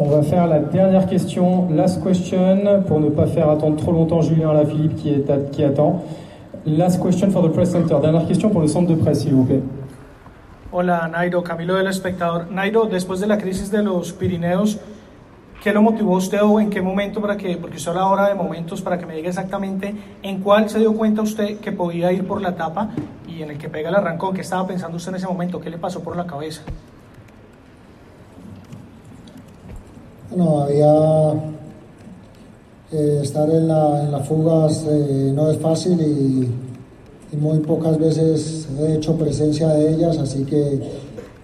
On va faire la dernière question, last question, pour ne pas faire attendre trop longtemps Julien Lafilippe qui, est à- qui attend. Last question for the press center. Dernière question pour le centre de presse, s'il vous plaît. Hola Nairo, Camilo del Espectador. Nairo, después de la crisis de los Pirineos, ¿qué lo motivó usted o en qué momento para que, porque usted habla ahora de momentos, para que me diga exactamente en cuál se dio cuenta usted que podía ir por la etapa y en el que pega el arrancón? ¿Qué estaba pensando usted en ese momento? ¿Qué le pasó por la cabeza? Bueno, había eh, estar en, la, las fugas eh, no es fácil y, muy pocas veces he hecho presencia de ellas, así que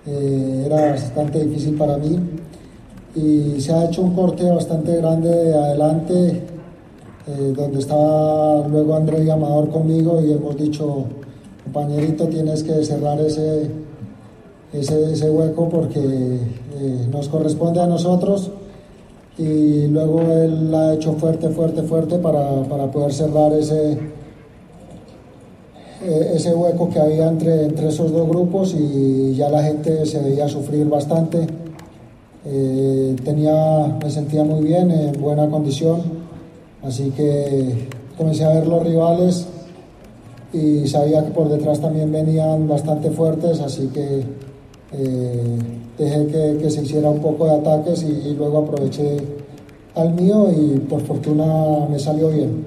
eh, era bastante difícil para mí. Y se ha hecho un corte bastante grande de adelante, eh, donde estaba luego André y Amador conmigo y hemos dicho, compañerito, tienes que cerrar ese, ese, hueco porque nos corresponde a nosotros y luego él la ha hecho fuerte, fuerte, fuerte para, para poder cerrar ese, eh, ese hueco que había entre, entre esos dos grupos y ya la gente se veía sufrir bastante. Eh, tenía, me sentía muy bien, en buena condición, así que comencé a ver los rivales y sabía que por detrás también venían bastante fuertes, así que eh, dejé que, se hiciera un poco de ataques y, luego aproveché al mío y por fortuna me salió bien.